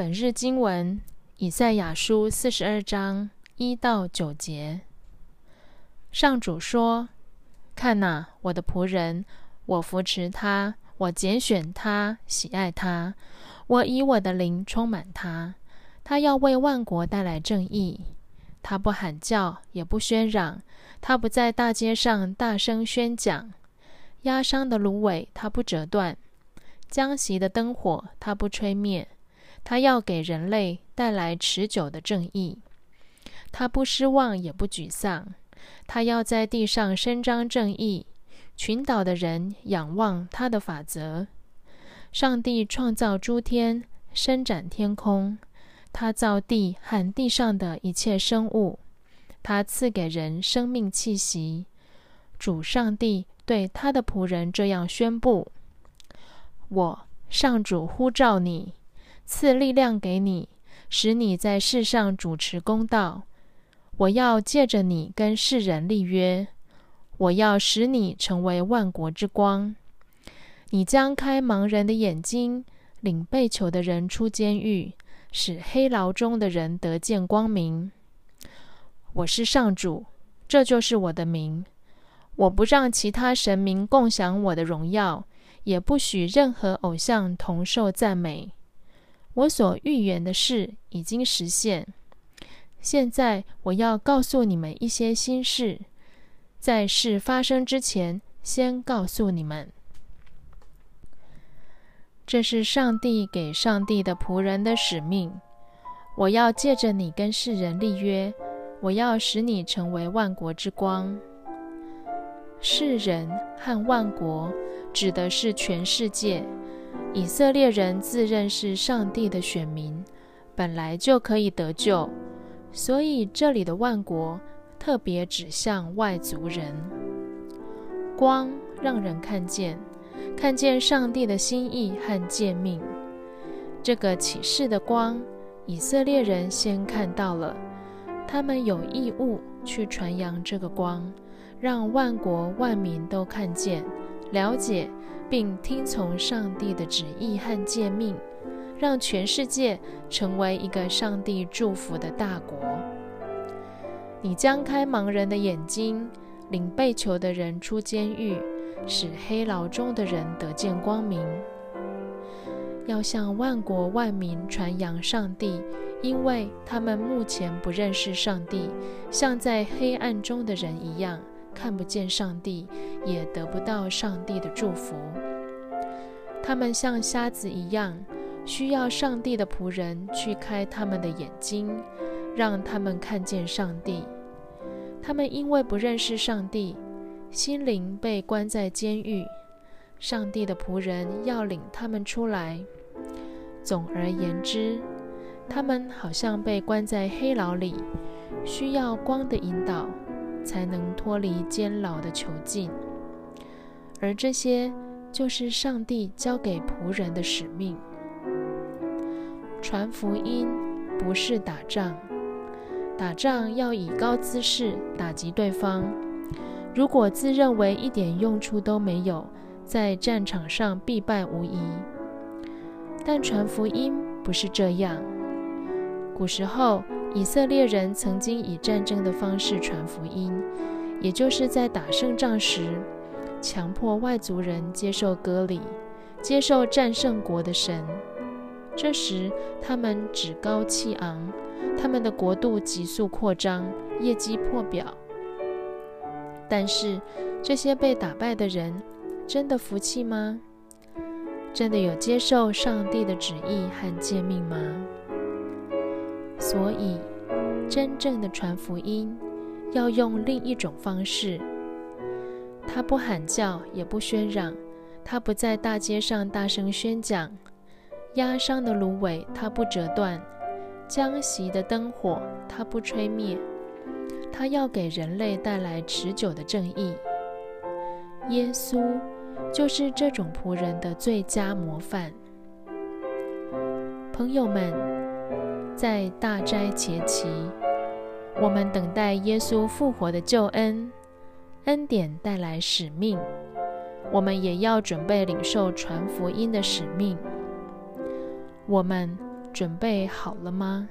本日经文：以赛亚书四十二章一到九节。上主说：“看哪，我的仆人，我扶持他，我拣选他，喜爱他，我以我的灵充满他。他要为万国带来正义。他不喊叫，也不喧嚷，他不在大街上大声宣讲。压伤的芦苇，他不折断；将熄的灯火，他不吹灭。”他要给人类带来持久的正义，他不失望也不沮丧。他要在地上伸张正义，群岛的人仰望他的法则。上帝创造诸天，伸展天空；他造地和地上的一切生物；他赐给人生命气息。主上帝对他的仆人这样宣布：“我上主呼召你。”赐力量给你，使你在世上主持公道。我要借着你跟世人立约，我要使你成为万国之光。你将开盲人的眼睛，领被囚的人出监狱，使黑牢中的人得见光明。我是上主，这就是我的名。我不让其他神明共享我的荣耀，也不许任何偶像同受赞美。我所预言的事已经实现。现在我要告诉你们一些心事，在事发生之前，先告诉你们。这是上帝给上帝的仆人的使命。我要借着你跟世人立约，我要使你成为万国之光。世人和万国指的是全世界。以色列人自认是上帝的选民，本来就可以得救，所以这里的万国特别指向外族人。光让人看见，看见上帝的心意和诫命。这个启示的光，以色列人先看到了，他们有义务去传扬这个光，让万国万民都看见、了解。并听从上帝的旨意和诫命，让全世界成为一个上帝祝福的大国。你将开盲人的眼睛，领被囚的人出监狱，使黑牢中的人得见光明。要向万国万民传扬上帝，因为他们目前不认识上帝，像在黑暗中的人一样。看不见上帝，也得不到上帝的祝福。他们像瞎子一样，需要上帝的仆人去开他们的眼睛，让他们看见上帝。他们因为不认识上帝，心灵被关在监狱。上帝的仆人要领他们出来。总而言之，他们好像被关在黑牢里，需要光的引导。才能脱离监牢的囚禁，而这些就是上帝交给仆人的使命。传福音不是打仗，打仗要以高姿势打击对方。如果自认为一点用处都没有，在战场上必败无疑。但传福音不是这样。古时候。以色列人曾经以战争的方式传福音，也就是在打胜仗时，强迫外族人接受割礼，接受战胜国的神。这时他们趾高气昂，他们的国度急速扩张，业绩破表。但是这些被打败的人真的服气吗？真的有接受上帝的旨意和诫命吗？所以，真正的传福音要用另一种方式。他不喊叫，也不喧嚷；他不在大街上大声宣讲。压伤的芦苇，他不折断；将熄的灯火，他不吹灭。他要给人类带来持久的正义。耶稣就是这种仆人的最佳模范。朋友们。在大斋节期，我们等待耶稣复活的救恩，恩典带来使命，我们也要准备领受传福音的使命。我们准备好了吗？